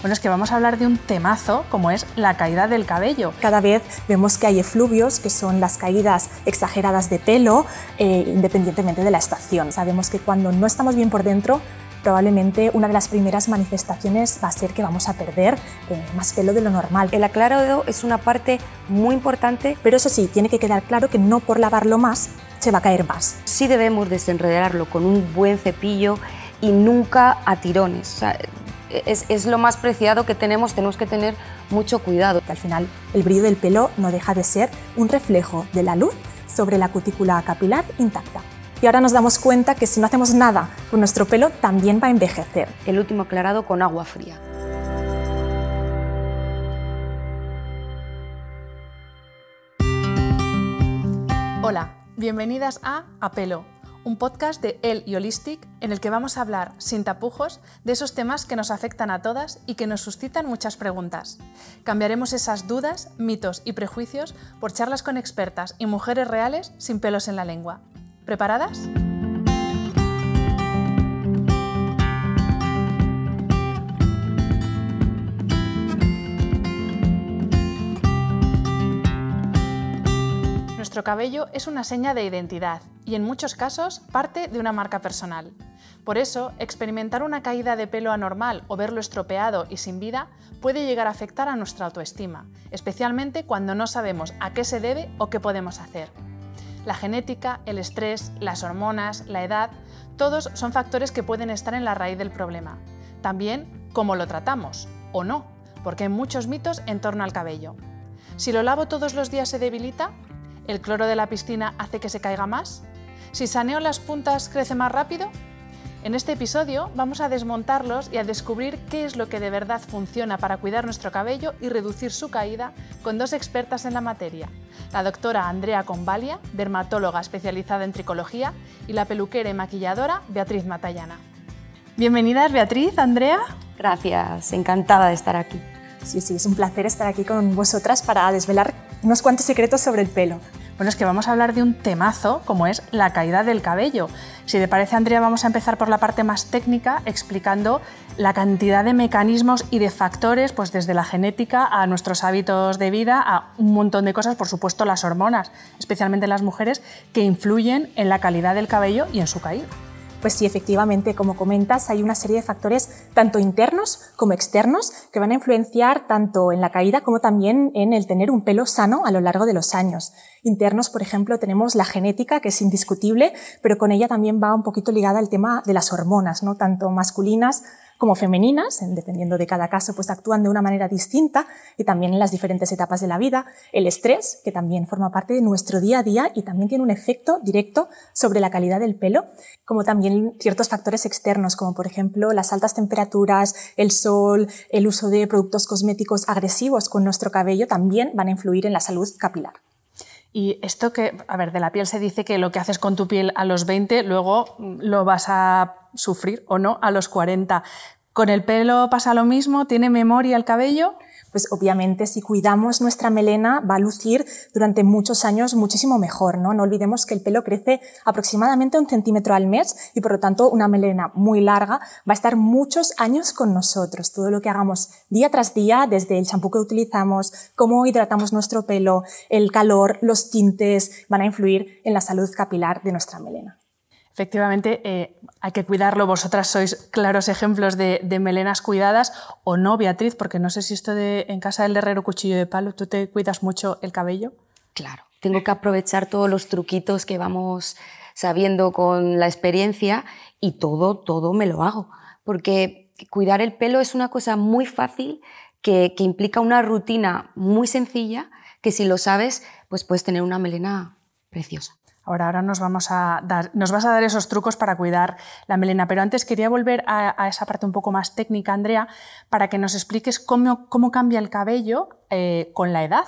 Bueno, es que vamos a hablar de un temazo como es la caída del cabello. Cada vez vemos que hay efluvios, que son las caídas exageradas de pelo, eh, independientemente de la estación. Sabemos que cuando no estamos bien por dentro, probablemente una de las primeras manifestaciones va a ser que vamos a perder eh, más pelo de lo normal. El aclarado es una parte muy importante, pero eso sí, tiene que quedar claro que no por lavarlo más se va a caer más. Sí debemos desenredarlo con un buen cepillo y nunca a tirones es, lo más preciado que tenemos, tenemos que tener mucho cuidado. Al final, el brillo del pelo no deja de ser un reflejo de la luz sobre la cutícula capilar intacta. Y ahora nos damos cuenta que si no hacemos nada con nuestro pelo, también va a envejecer. El último aclarado con agua fría. Hola, bienvenidas a Apelo un podcast de El y Holistic en el que vamos a hablar sin tapujos de esos temas que nos afectan a todas y que nos suscitan muchas preguntas. Cambiaremos esas dudas, mitos y prejuicios por charlas con expertas y mujeres reales sin pelos en la lengua. ¿Preparadas? Nuestro cabello es una seña de identidad y en muchos casos parte de una marca personal. Por eso, experimentar una caída de pelo anormal o verlo estropeado y sin vida puede llegar a afectar a nuestra autoestima, especialmente cuando no sabemos a qué se debe o qué podemos hacer. La genética, el estrés, las hormonas, la edad, todos son factores que pueden estar en la raíz del problema. También cómo lo tratamos, o no, porque hay muchos mitos en torno al cabello. Si lo lavo todos los días se debilita, ¿El cloro de la piscina hace que se caiga más? ¿Si saneo las puntas crece más rápido? En este episodio vamos a desmontarlos y a descubrir qué es lo que de verdad funciona para cuidar nuestro cabello y reducir su caída con dos expertas en la materia, la doctora Andrea Convalia, dermatóloga especializada en tricología, y la peluquera y maquilladora Beatriz Matallana. Bienvenidas Beatriz, Andrea. Gracias, encantada de estar aquí. Sí, sí, es un placer estar aquí con vosotras para desvelar unos cuantos secretos sobre el pelo. Bueno, es que vamos a hablar de un temazo como es la caída del cabello. Si te parece, Andrea, vamos a empezar por la parte más técnica, explicando la cantidad de mecanismos y de factores, pues desde la genética a nuestros hábitos de vida, a un montón de cosas, por supuesto las hormonas, especialmente en las mujeres, que influyen en la calidad del cabello y en su caída. Pues sí, efectivamente, como comentas, hay una serie de factores tanto internos como externos que van a influenciar tanto en la caída como también en el tener un pelo sano a lo largo de los años. Internos, por ejemplo, tenemos la genética, que es indiscutible, pero con ella también va un poquito ligada el tema de las hormonas, ¿no? tanto masculinas como femeninas, dependiendo de cada caso, pues actúan de una manera distinta y también en las diferentes etapas de la vida. El estrés, que también forma parte de nuestro día a día y también tiene un efecto directo sobre la calidad del pelo, como también ciertos factores externos, como por ejemplo las altas temperaturas, el sol, el uso de productos cosméticos agresivos con nuestro cabello, también van a influir en la salud capilar. Y esto que, a ver, de la piel se dice que lo que haces con tu piel a los 20, luego lo vas a sufrir o no a los 40. ¿Con el pelo pasa lo mismo? ¿Tiene memoria el cabello? Pues obviamente si cuidamos nuestra melena va a lucir durante muchos años muchísimo mejor, ¿no? No olvidemos que el pelo crece aproximadamente un centímetro al mes y por lo tanto una melena muy larga va a estar muchos años con nosotros. Todo lo que hagamos día tras día, desde el champú que utilizamos, cómo hidratamos nuestro pelo, el calor, los tintes, van a influir en la salud capilar de nuestra melena. Efectivamente, eh, hay que cuidarlo. Vosotras sois claros ejemplos de, melenas cuidadas o no, Beatriz, porque no sé si esto de en casa del herrero cuchillo de palo, ¿tú te cuidas mucho el cabello? Claro, tengo que aprovechar todos los truquitos que vamos sabiendo con la experiencia y todo, todo me lo hago. Porque cuidar el pelo es una cosa muy fácil que, que implica una rutina muy sencilla que si lo sabes, pues puedes tener una melena preciosa. Ahora, ahora nos, vamos a dar, nos vas a dar esos trucos para cuidar la melena, pero antes quería volver a, esa parte un poco más técnica, Andrea, para que nos expliques cómo, cómo cambia el cabello eh, con la edad.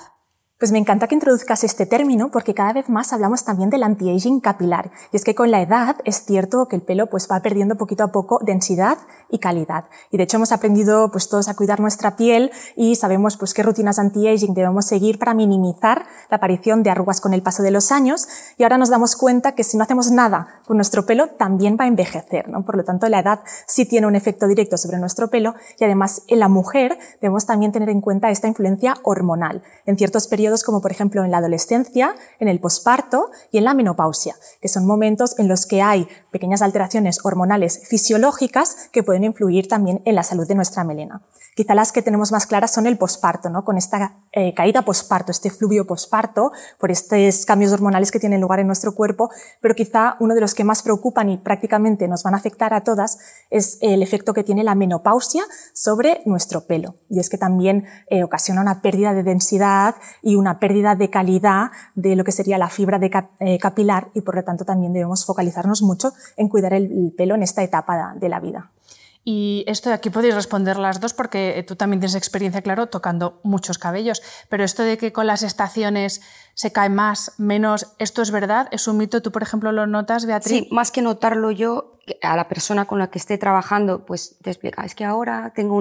Pues me encanta que introduzcas este término porque cada vez más hablamos también del anti-aging capilar. Y es que con la edad es cierto que el pelo pues va perdiendo poquito a poco densidad y calidad. Y de hecho hemos aprendido pues todos a cuidar nuestra piel y sabemos pues qué rutinas anti-aging debemos seguir para minimizar la aparición de arrugas con el paso de los años. Y ahora nos damos cuenta que si no hacemos nada con nuestro pelo también va a envejecer. ¿no? Por lo tanto la edad sí tiene un efecto directo sobre nuestro pelo y además en la mujer debemos también tener en cuenta esta influencia hormonal en ciertos periodos como por ejemplo en la adolescencia, en el posparto y en la menopausia, que son momentos en los que hay pequeñas alteraciones hormonales fisiológicas que pueden influir también en la salud de nuestra melena. Quizá las que tenemos más claras son el posparto, ¿no? con esta eh, caída posparto, este fluvio posparto, por estos cambios hormonales que tienen lugar en nuestro cuerpo, pero quizá uno de los que más preocupan y prácticamente nos van a afectar a todas es el efecto que tiene la menopausia sobre nuestro pelo. Y es que también eh, ocasiona una pérdida de densidad y una pérdida de calidad de lo que sería la fibra de eh, capilar y por lo tanto también debemos focalizarnos mucho en cuidar el pelo en esta etapa de la vida. Y esto de aquí podéis responder las dos porque eh, tú también tienes experiencia, claro, tocando muchos cabellos. Pero esto de que con las estaciones se cae más, menos, ¿esto es verdad? ¿Es un mito? ¿Tú, por ejemplo, lo notas, Beatriz? Sí, más que notarlo yo, a la persona con la que esté trabajando, pues te explica, es que ahora tengo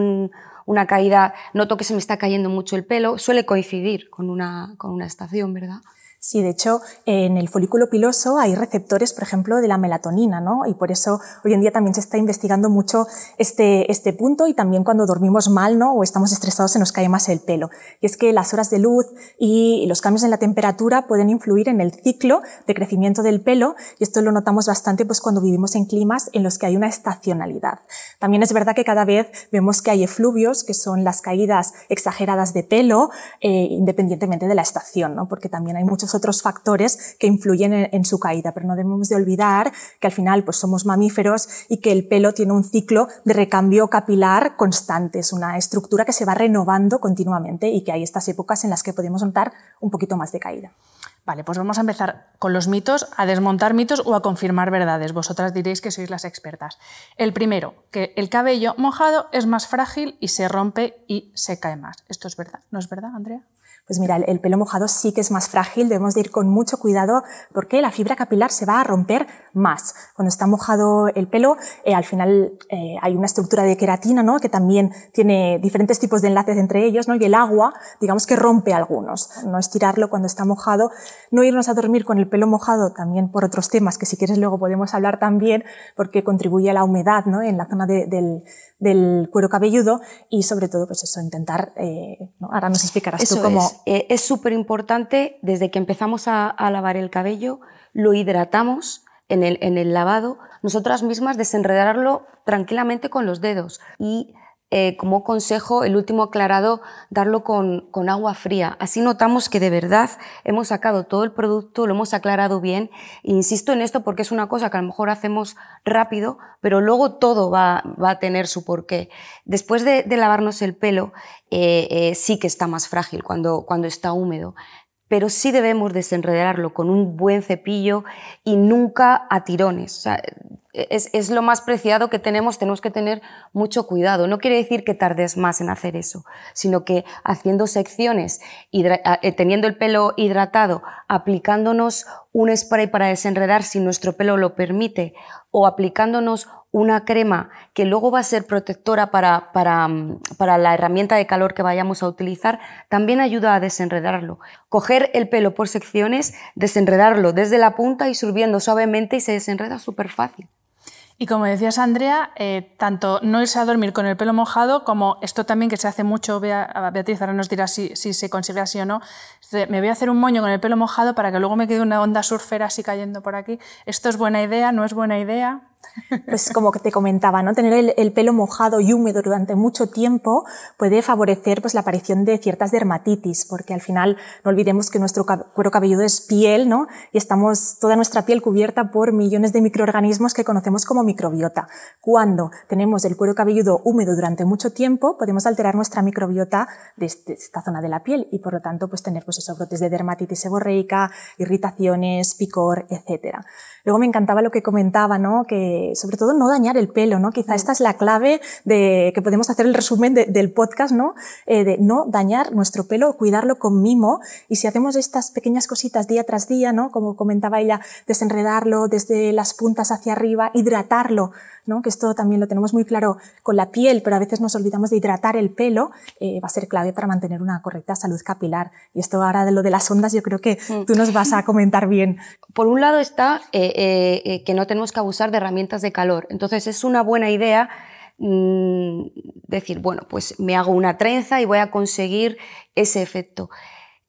una caída, noto que se me está cayendo mucho el pelo, suele coincidir con una, con una estación, ¿verdad? Sí, de hecho, en el folículo piloso hay receptores, por ejemplo, de la melatonina, ¿no? Y por eso hoy en día también se está investigando mucho este, este punto y también cuando dormimos mal, ¿no? O estamos estresados se nos cae más el pelo. Y es que las horas de luz y los cambios en la temperatura pueden influir en el ciclo de crecimiento del pelo y esto lo notamos bastante pues cuando vivimos en climas en los que hay una estacionalidad. También es verdad que cada vez vemos que hay efluvios, que son las caídas exageradas de pelo, eh, independientemente de la estación, ¿no? Porque también hay muchos otros factores que influyen en, su caída, pero no debemos de olvidar que al final pues somos mamíferos y que el pelo tiene un ciclo de recambio capilar constante, es una estructura que se va renovando continuamente y que hay estas épocas en las que podemos notar un poquito más de caída. Vale, pues vamos a empezar con los mitos, a desmontar mitos o a confirmar verdades. Vosotras diréis que sois las expertas. El primero, que el cabello mojado es más frágil y se rompe y se cae más. ¿Esto es verdad? ¿No es verdad, Andrea? Pues mira, el, pelo mojado sí que es más frágil, debemos de ir con mucho cuidado porque la fibra capilar se va a romper más. Cuando está mojado el pelo, eh, al final eh, hay una estructura de queratina, ¿no? Que también tiene diferentes tipos de enlaces entre ellos, ¿no? Y el agua, digamos que rompe algunos. No estirarlo cuando está mojado, no irnos a dormir con el pelo mojado también por otros temas que si quieres luego podemos hablar también porque contribuye a la humedad, ¿no? En la zona del, del cuero cabelludo y sobre todo, pues eso, intentar, eh, ahora nos explicarás tú cómo... Es. Súper importante, desde que empezamos a, lavar el cabello, lo hidratamos en el, en el lavado, nosotras mismas desenredarlo tranquilamente con los dedos. Y eh, como consejo, el último aclarado, darlo con, con, agua fría. Así notamos que de verdad hemos sacado todo el producto, lo hemos aclarado bien. insisto en esto porque es una cosa que a lo mejor hacemos rápido, pero luego todo va, va a tener su porqué. Después de, lavarnos el pelo, eh, eh, sí que está más frágil cuando, cuando está húmedo pero sí debemos desenredarlo con un buen cepillo y nunca a tirones. Es, lo más preciado que tenemos, tenemos que tener mucho cuidado. No quiere decir que tardes más en hacer eso, sino que haciendo secciones, eh, teniendo el pelo hidratado, aplicándonos un spray para desenredar si nuestro pelo lo permite, o aplicándonos una crema que luego va a ser protectora para, para, para, la herramienta de calor que vayamos a utilizar, también ayuda a desenredarlo. Coger el pelo por secciones, desenredarlo desde la punta y subiendo suavemente y se desenreda súper fácil. Y como decías, Andrea, eh, tanto no irse a dormir con el pelo mojado como esto también que se hace mucho, Beatriz ahora nos dirá si, si se consigue así o no, me voy a hacer un moño con el pelo mojado para que luego me quede una onda surfera así cayendo por aquí. ¿Esto es buena idea? ¿No es buena idea? Pues como te comentaba, ¿no? tener el, pelo mojado y húmedo durante mucho tiempo puede favorecer pues, la aparición de ciertas dermatitis, porque al final no olvidemos que nuestro cuero cabelludo es piel ¿no? y estamos toda nuestra piel cubierta por millones de microorganismos que conocemos como microbiota. Cuando tenemos el cuero cabelludo húmedo durante mucho tiempo, podemos alterar nuestra microbiota de, este, esta zona de la piel y por lo tanto pues, tener pues, esos brotes de dermatitis seborreica, irritaciones, picor, etc. Luego me encantaba lo que comentaba, ¿no? Que sobre todo no dañar el pelo, ¿no? Quizá esta es la clave de que podemos hacer el resumen del podcast, ¿no? Eh, de no dañar nuestro pelo, cuidarlo con mimo. Y si hacemos estas pequeñas cositas día tras día, ¿no? Como comentaba ella, desenredarlo desde las puntas hacia arriba, hidratarlo, ¿no? Que esto también lo tenemos muy claro con la piel, pero a veces nos olvidamos de hidratar el pelo, eh, va a ser clave para mantener una correcta salud capilar. Y esto ahora de lo de las ondas, yo creo que mm. tú nos vas a comentar bien. Por un lado está eh, eh, que no tenemos que abusar de herramientas de calor. Entonces es una buena idea mm, decir, bueno, pues me hago una trenza y voy a conseguir ese efecto.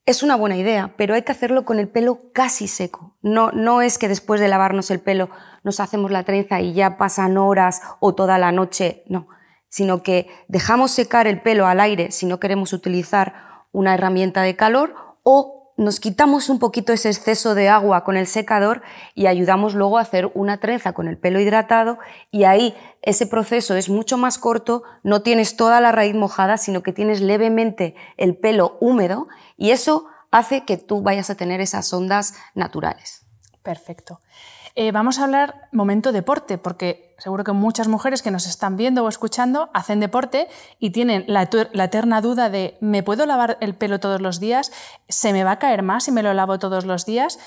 Es una buena idea, pero hay que hacerlo con el pelo casi seco. No, no es que después de lavarnos el pelo nos hacemos la trenza y ya pasan horas o toda la noche, no, sino que dejamos secar el pelo al aire si no queremos utilizar una herramienta de calor o nos quitamos un poquito ese exceso de agua con el secador y ayudamos luego a hacer una trenza con el pelo hidratado y ahí ese proceso es mucho más corto, no tienes toda la raíz mojada, sino que tienes levemente el pelo húmedo y eso hace que tú vayas a tener esas ondas naturales. Perfecto. Eh, vamos a hablar momento deporte, porque seguro que muchas mujeres que nos están viendo o escuchando hacen deporte y tienen la, eterna duda de ¿me puedo lavar el pelo todos los días? ¿Se me va a caer más si me lo lavo todos los días?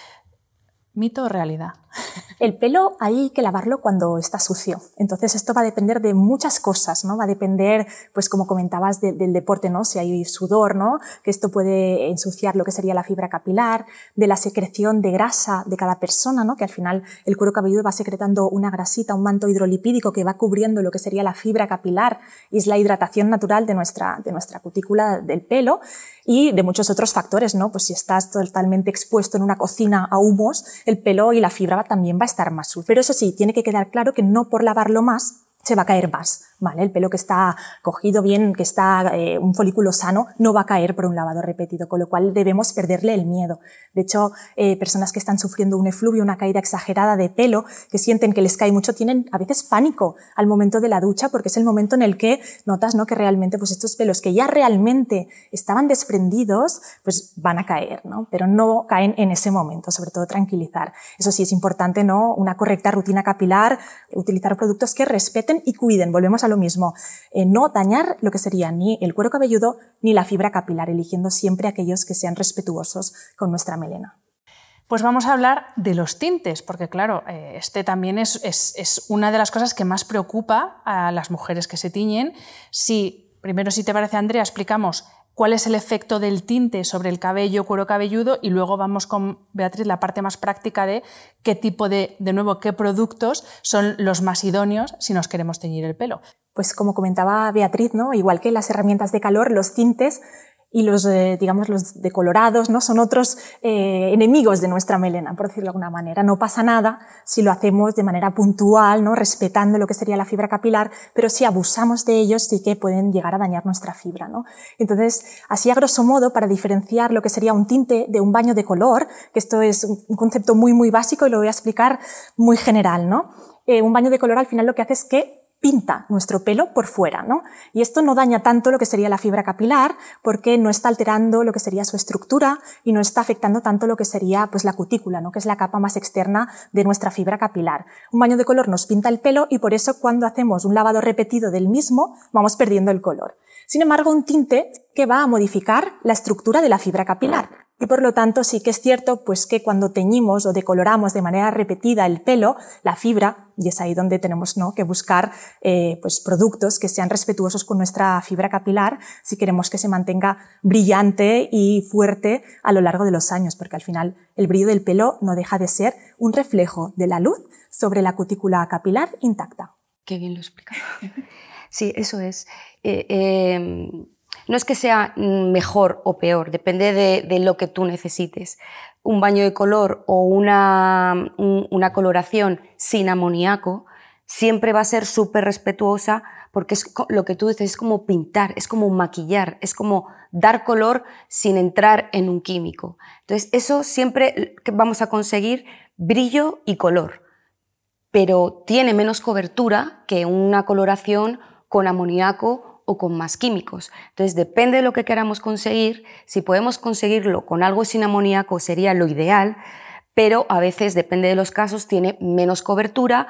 ¿Mito o realidad? El pelo hay que lavarlo cuando está sucio. Entonces esto va a depender de muchas cosas, ¿no? Va a depender, pues como comentabas, del deporte, ¿no? Si hay sudor, ¿no? Que esto puede ensuciar lo que sería la fibra capilar, de la secreción de grasa de cada persona, ¿no? Que al final el cuero cabelludo va secretando una grasita, un manto hidrolipídico que va cubriendo lo que sería la fibra capilar y es la hidratación natural de nuestra, de nuestra cutícula del pelo y de muchos otros factores, ¿no? Pues si estás totalmente expuesto en una cocina a humos, el pelo y la fibra también va estar más sucio. Pero eso sí, tiene que quedar claro que no por lavarlo más se va a caer más. ¿Vale? El pelo que está cogido bien, que está eh, un folículo sano, no va a caer por un lavado repetido, con lo cual debemos perderle el miedo. De hecho, eh, personas que están sufriendo un efluvio, una caída exagerada de pelo, que sienten que les cae mucho, tienen a veces pánico al momento de la ducha, porque es el momento en el que notas ¿no? que realmente pues estos pelos que ya realmente estaban desprendidos, pues van a caer, ¿no? pero no caen en ese momento, sobre todo tranquilizar. Eso sí, es importante ¿no? una correcta rutina capilar, utilizar productos que respeten y cuiden. Volvemos lo mismo, eh, no dañar lo que sería ni el cuero cabelludo ni la fibra capilar, eligiendo siempre aquellos que sean respetuosos con nuestra melena. Pues vamos a hablar de los tintes, porque claro, eh, este también es, es, una de las cosas que más preocupa a las mujeres que se tiñen. Si, primero, si te parece, Andrea, explicamos cuál es el efecto del tinte sobre el cabello, cuero cabelludo, y luego vamos con Beatriz la parte más práctica de qué tipo de, de nuevo, qué productos son los más idóneos si nos queremos teñir el pelo. Pues como comentaba Beatriz, ¿no? igual que las herramientas de calor, los tintes y los, digamos, los decolorados, ¿no? Son otros eh, enemigos de nuestra melena, por decirlo de alguna manera. No pasa nada si lo hacemos de manera puntual, ¿no? Respetando lo que sería la fibra capilar, pero si abusamos de ellos sí que pueden llegar a dañar nuestra fibra, ¿no? Entonces, así a grosso modo, para diferenciar lo que sería un tinte de un baño de color, que esto es un concepto muy, muy básico y lo voy a explicar muy general, ¿no? Eh, un baño de color al final lo que hace es que pinta nuestro pelo por fuera, ¿no? Y esto no daña tanto lo que sería la fibra capilar porque no está alterando lo que sería su estructura y no está afectando tanto lo que sería pues la cutícula, ¿no? Que es la capa más externa de nuestra fibra capilar. Un baño de color nos pinta el pelo y por eso cuando hacemos un lavado repetido del mismo vamos perdiendo el color. Sin embargo, un tinte que va a modificar la estructura de la fibra capilar. Y por lo tanto sí que es cierto pues que cuando teñimos o decoloramos de manera repetida el pelo, la fibra, y es ahí donde tenemos ¿no? que buscar eh, pues productos que sean respetuosos con nuestra fibra capilar si queremos que se mantenga brillante y fuerte a lo largo de los años, porque al final el brillo del pelo no deja de ser un reflejo de la luz sobre la cutícula capilar intacta. Qué bien lo explicado. Sí, eso es. Eh, eh, no es que sea mejor o peor, depende de, lo que tú necesites. Un baño de color o una, una coloración sin amoníaco siempre va a ser súper respetuosa porque es lo que tú dices, es como pintar, es como maquillar, es como dar color sin entrar en un químico. Entonces, eso siempre vamos a conseguir brillo y color, pero tiene menos cobertura que una coloración con amoníaco o con más químicos. Entonces, depende de lo que queramos conseguir. Si podemos conseguirlo con algo sin amoníaco sería lo ideal, pero a veces, depende de los casos, tiene menos cobertura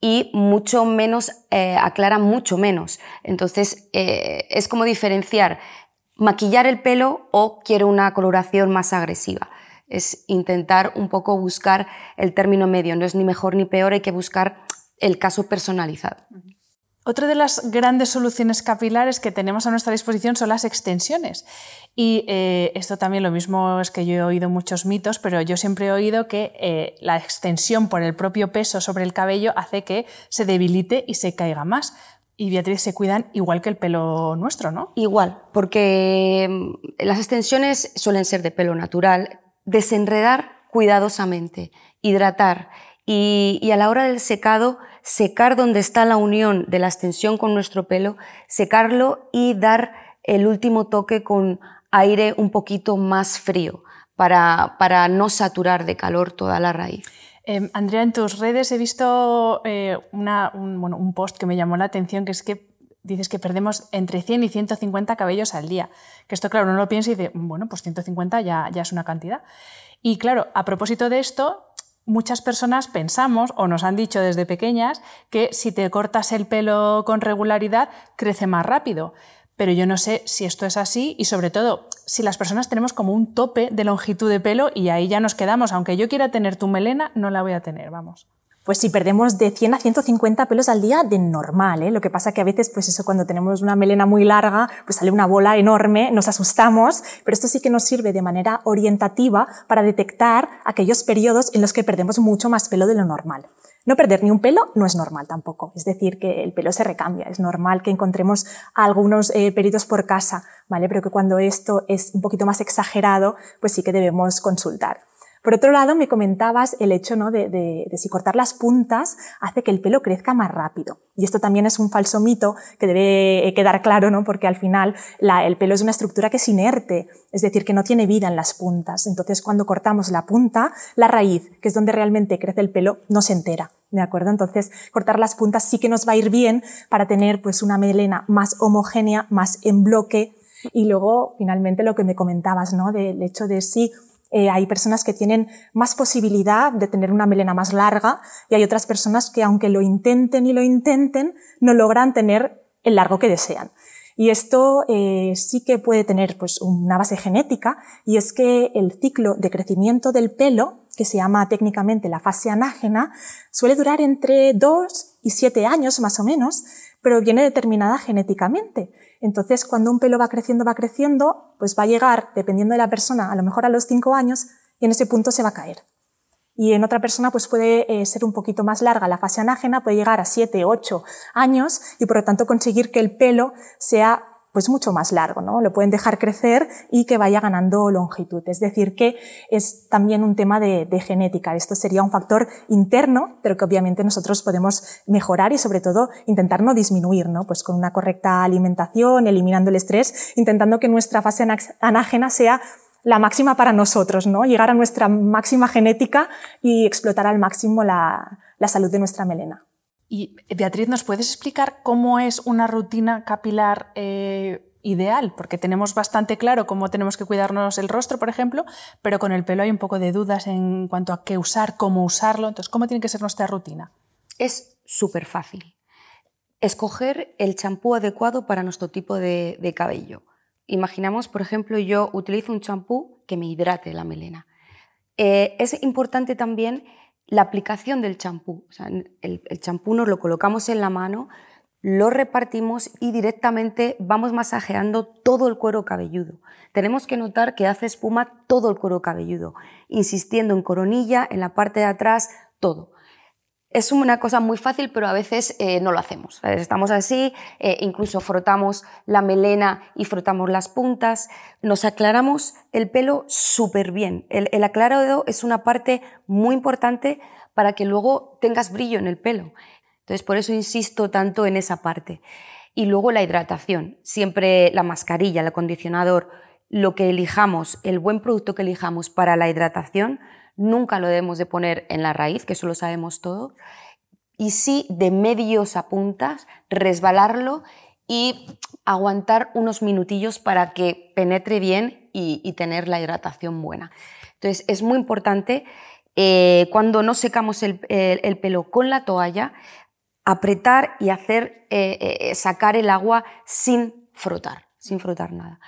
y mucho menos, eh, aclara mucho menos. Entonces, eh, es como diferenciar maquillar el pelo o quiero una coloración más agresiva. Es intentar un poco buscar el término medio, no es ni mejor ni peor, hay que buscar el caso personalizado. Otra de las grandes soluciones capilares que tenemos a nuestra disposición son las extensiones. Y eh, esto también lo mismo es que yo he oído muchos mitos, pero yo siempre he oído que eh, la extensión por el propio peso sobre el cabello hace que se debilite y se caiga más. Y Beatriz se cuidan igual que el pelo nuestro, ¿no? Igual, porque mm, las extensiones suelen ser de pelo natural. Desenredar cuidadosamente, hidratar y a la hora del secado secar donde está la unión de la extensión con nuestro pelo, secarlo y dar el último toque con aire un poquito más frío para, para no saturar de calor toda la raíz. Em, Andrea, en tus redes he visto eh, un, post que me llamó la atención, que es que dices que perdemos entre 100 y 150 cabellos al día. Que esto, claro, uno lo piensa y dice, bueno, pues 150 ya, ya es una cantidad. Y claro, a propósito de esto, muchas personas pensamos o nos han dicho desde pequeñas que si te cortas el pelo con regularidad crece más rápido. Pero yo no sé si esto es así y sobre todo si las personas tenemos como un tope de longitud de pelo y ahí ya nos quedamos. Aunque yo quiera tener tu melena, no la voy a tener, vamos pues si perdemos de 100 a 150 pelos al día de normal, ¿eh? lo que pasa que a veces, pues eso, cuando tenemos una melena muy larga, pues sale una bola enorme, nos asustamos, pero esto sí que nos sirve de manera orientativa para detectar aquellos periodos en los que perdemos mucho más pelo de lo normal. No perder ni un pelo no es normal tampoco, es decir, que el pelo se recambia, es normal que encontremos algunos eh, por casa, ¿vale? Pero que cuando esto es un poquito más exagerado, pues sí que debemos consultar. Por otro lado, me comentabas el hecho ¿no? de, si cortar las puntas hace que el pelo crezca más rápido. Y esto también es un falso mito que debe quedar claro, ¿no? porque al final el pelo es una estructura que es inerte, es decir, que no tiene vida en las puntas. Entonces, cuando cortamos la punta, la raíz, que es donde realmente crece el pelo, no se entera. ¿De acuerdo? Entonces, cortar las puntas sí que nos va a ir bien para tener pues, una melena más homogénea, más en bloque. Y luego, finalmente, lo que me comentabas, ¿no? Del hecho de si eh, hay personas que tienen más posibilidad de tener una melena más larga y hay otras personas que aunque lo intenten y lo intenten, no logran tener el largo que desean. Y esto eh, sí que puede tener pues, una base genética y es que el ciclo de crecimiento del pelo, que se llama técnicamente la fase anágena, suele durar entre 2 y 7 años más o menos, pero viene determinada genéticamente. Entonces, cuando un pelo va creciendo, va creciendo, pues va a llegar, dependiendo de la persona, a lo mejor a los 5 años y en ese punto se va a caer. Y en otra persona pues puede eh, ser un poquito más larga la fase anágena, puede llegar a 7, 8 años y por lo tanto conseguir que el pelo sea pues mucho más largo, ¿no? Lo pueden dejar crecer y que vaya ganando longitud. Es decir, que es también un tema de, genética. Esto sería un factor interno, pero que obviamente nosotros podemos mejorar y sobre todo intentar no disminuir, ¿no? Pues con una correcta alimentación, eliminando el estrés, intentando que nuestra fase anágena sea la máxima para nosotros, ¿no? Llegar a nuestra máxima genética y explotar al máximo la, salud de nuestra melena. Y Beatriz, ¿nos puedes explicar cómo es una rutina capilar eh, ideal? Porque tenemos bastante claro cómo tenemos que cuidarnos el rostro, por ejemplo, pero con el pelo hay un poco de dudas en cuanto a qué usar, cómo usarlo. Entonces, ¿cómo tiene que ser nuestra rutina? Es súper fácil. Escoger el champú adecuado para nuestro tipo de, cabello. Imaginamos, por ejemplo, yo utilizo un champú que me hidrate la melena. Eh, es importante también la aplicación del champú. el champú nos lo colocamos en la mano, lo repartimos y directamente vamos masajeando todo el cuero cabelludo. Tenemos que notar que hace espuma todo el cuero cabelludo, insistiendo en coronilla, en la parte de atrás, todo. Es una cosa muy fácil, pero a veces eh, no lo hacemos. Estamos así, eh, incluso frotamos la melena y frotamos las puntas. Nos aclaramos el pelo súper bien. El, el aclarado es una parte muy importante para que luego tengas brillo en el pelo. Entonces, por eso insisto tanto en esa parte. Y luego la hidratación. Siempre la mascarilla, el acondicionador, lo que elijamos, el buen producto que elijamos para la hidratación, nunca lo debemos de poner en la raíz, que eso lo sabemos todo, y sí de medios a puntas, resbalarlo y aguantar unos minutillos para que penetre bien y, tener la hidratación buena. Entonces es muy importante eh, cuando no secamos el, pelo con la toalla, apretar y hacer eh, sacar el agua sin frotar, sin frotar nada.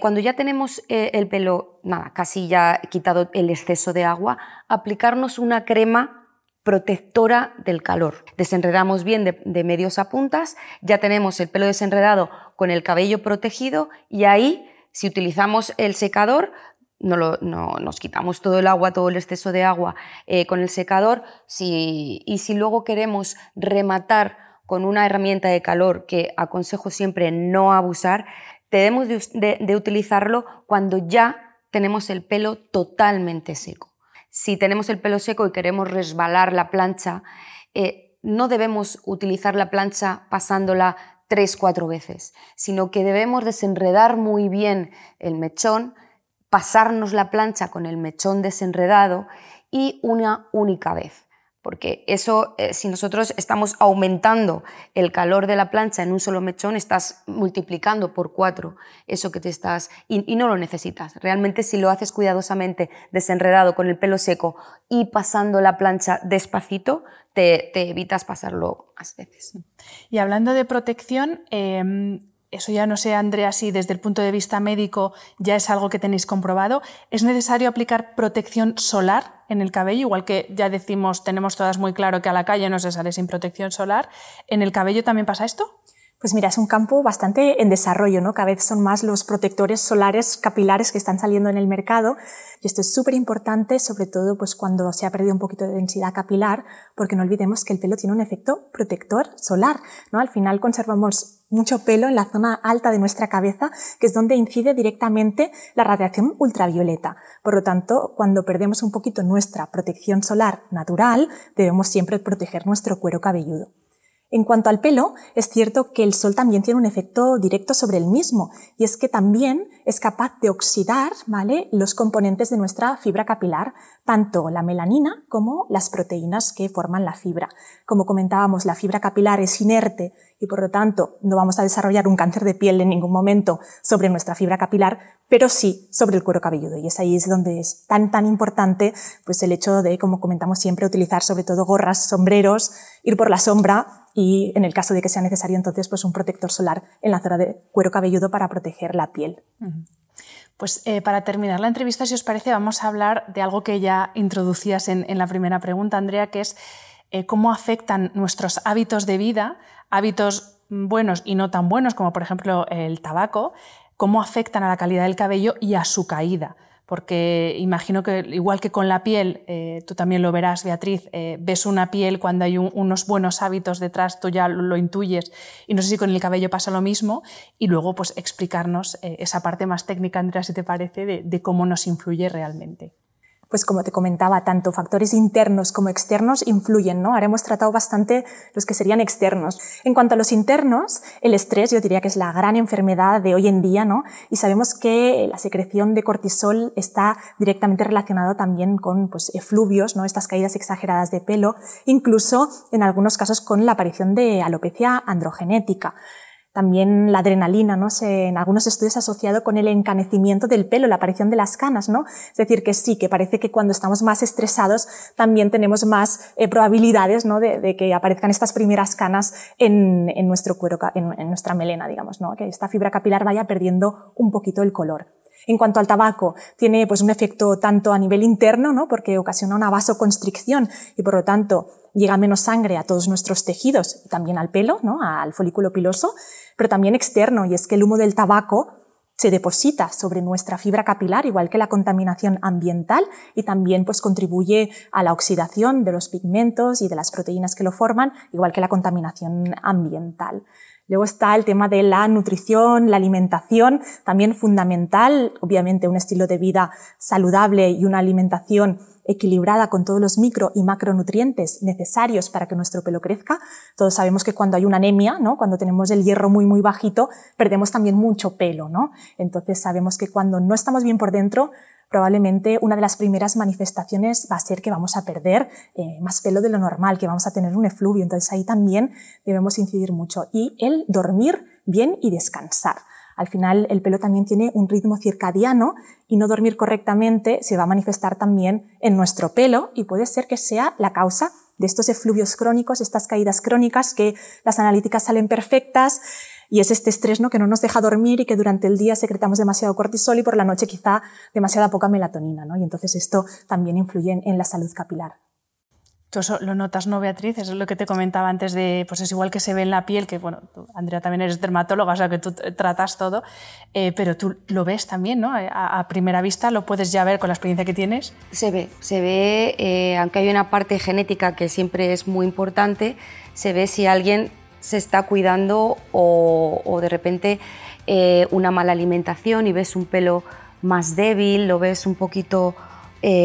Cuando ya tenemos el pelo, nada, casi ya quitado el exceso de agua, aplicarnos una crema protectora del calor. Desenredamos bien de, medios a puntas, ya tenemos el pelo desenredado con el cabello protegido y ahí, si utilizamos el secador, no, nos quitamos todo el agua, todo el exceso de agua eh, con el secador y si luego queremos rematar con una herramienta de calor que aconsejo siempre no abusar, debemos de utilizarlo cuando ya tenemos el pelo totalmente seco. Si tenemos el pelo seco y queremos resbalar la plancha, eh, no debemos utilizar la plancha pasándola tres, cuatro veces, sino que debemos desenredar muy bien el mechón, pasarnos la plancha con el mechón desenredado y una única vez porque eso, eh, si nosotros estamos aumentando el calor de la plancha en un solo mechón, estás multiplicando por cuatro eso que te estás, y, no lo necesitas. Realmente si lo haces cuidadosamente, desenredado, con el pelo seco y pasando la plancha despacito, te, evitas pasarlo más veces. Y hablando de protección, em, eso ya no sé, Andrea, si desde el punto de vista médico ya es algo que tenéis comprobado. ¿Es necesario aplicar protección solar en el cabello? Igual que ya decimos, tenemos todas muy claro que a la calle no se sale sin protección solar. ¿En el cabello también pasa esto? Pues mira, es un campo bastante en desarrollo, ¿no? Cada vez son más los protectores solares capilares que están saliendo en el mercado y esto es súper importante, sobre todo pues cuando se ha perdido un poquito de densidad capilar, porque no olvidemos que el pelo tiene un efecto protector solar, ¿no? Al final conservamos mucho pelo en la zona alta de nuestra cabeza, que es donde incide directamente la radiación ultravioleta. Por lo tanto, cuando perdemos un poquito nuestra protección solar natural, debemos siempre proteger nuestro cuero cabelludo. En cuanto al pelo, es cierto que el sol también tiene un efecto directo sobre el mismo, y es que también es capaz de oxidar ¿vale? los componentes de nuestra fibra capilar, tanto la melanina como las proteínas que forman la fibra. Como comentábamos, la fibra capilar es inerte y por lo tanto no vamos a desarrollar un cáncer de piel en ningún momento sobre nuestra fibra capilar, pero sí sobre el cuero cabelludo. Y es ahí es donde es tan, tan importante pues el hecho de, como comentamos siempre, utilizar sobre todo gorras, sombreros, ir por la sombra y en el caso de que sea necesario entonces pues un protector solar en la zona de cuero cabelludo para proteger la piel. Pues eh, para terminar la entrevista, si os parece, vamos a hablar de algo que ya introducías en, la primera pregunta, Andrea, que es eh, cómo afectan nuestros hábitos de vida, hábitos buenos y no tan buenos, como por ejemplo el tabaco, cómo afectan a la calidad del cabello y a su caída porque imagino que igual que con la piel, eh, tú también lo verás, Beatriz, eh, ves una piel cuando hay unos buenos hábitos detrás, tú ya lo, intuyes, y no sé si con el cabello pasa lo mismo, y luego pues explicarnos eh, esa parte más técnica, Andrea, si te parece, de cómo nos influye realmente pues como te comentaba, tanto factores internos como externos influyen, ¿no? Ahora hemos tratado bastante los que serían externos. En cuanto a los internos, el estrés yo diría que es la gran enfermedad de hoy en día, ¿no? Y sabemos que la secreción de cortisol está directamente relacionado también con pues, efluvios, ¿no? Estas caídas exageradas de pelo, incluso en algunos casos con la aparición de alopecia androgenética. También la adrenalina, ¿no? en algunos estudios asociado con el encanecimiento del pelo, la aparición de las canas, ¿no? Es decir, que sí, que parece que cuando estamos más estresados también tenemos más eh, probabilidades, ¿no? De, que aparezcan estas primeras canas en, nuestro cuero, en, en, nuestra melena, digamos, ¿no? Que esta fibra capilar vaya perdiendo un poquito el color. En cuanto al tabaco, tiene pues un efecto tanto a nivel interno, ¿no? porque ocasiona una vasoconstricción y por lo tanto llega menos sangre a todos nuestros tejidos y también al pelo, ¿no? al folículo piloso, pero también externo, y es que el humo del tabaco se deposita sobre nuestra fibra capilar, igual que la contaminación ambiental, y también pues, contribuye a la oxidación de los pigmentos y de las proteínas que lo forman, igual que la contaminación ambiental. Luego está el tema de la nutrición, la alimentación, también fundamental, obviamente un estilo de vida saludable y una alimentación equilibrada con todos los micro y macronutrientes necesarios para que nuestro pelo crezca. Todos sabemos que cuando hay una anemia, ¿no? cuando tenemos el hierro muy muy bajito, perdemos también mucho pelo, ¿no? Entonces sabemos que cuando no estamos bien por dentro, probablemente una de las primeras manifestaciones va a ser que vamos a perder eh, más pelo de lo normal, que vamos a tener un efluvio. Entonces ahí también debemos incidir mucho. Y el dormir bien y descansar. Al final, el pelo también tiene un ritmo circadiano y no dormir correctamente se va a manifestar también en nuestro pelo y puede ser que sea la causa de estos efluvios crónicos, estas caídas crónicas que las analíticas salen perfectas y es este estrés ¿no? que no nos deja dormir y que durante el día secretamos demasiado cortisol y por la noche quizá demasiada poca melatonina. ¿no? Y entonces esto también influye en la salud capilar. Tú eso lo notas, ¿no, Beatriz? Eso es lo que te comentaba antes de, pues es igual que se ve en la piel, que bueno, Andrea también eres dermatóloga, o sea que tú tratas todo, eh, pero tú lo ves también, ¿no? A, primera vista lo puedes ya ver con la experiencia que tienes. Se ve, se ve, eh, aunque hay una parte genética que siempre es muy importante, se ve si alguien se está cuidando o, de repente eh, una mala alimentación y ves un pelo más débil, lo ves un poquito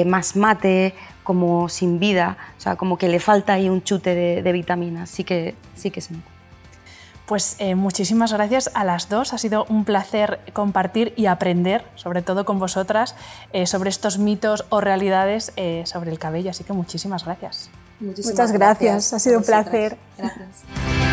más mate como sin vida, o sea, como que le falta ahí un chute de, vitaminas, sí que, sí que sí. Pues eh, muchísimas gracias a las dos. Ha sido un placer compartir y aprender, sobre todo con vosotras, eh, sobre estos mitos o realidades eh, sobre el cabello. Así que muchísimas gracias. Muchas gracias. Ha sido un placer. Gracias.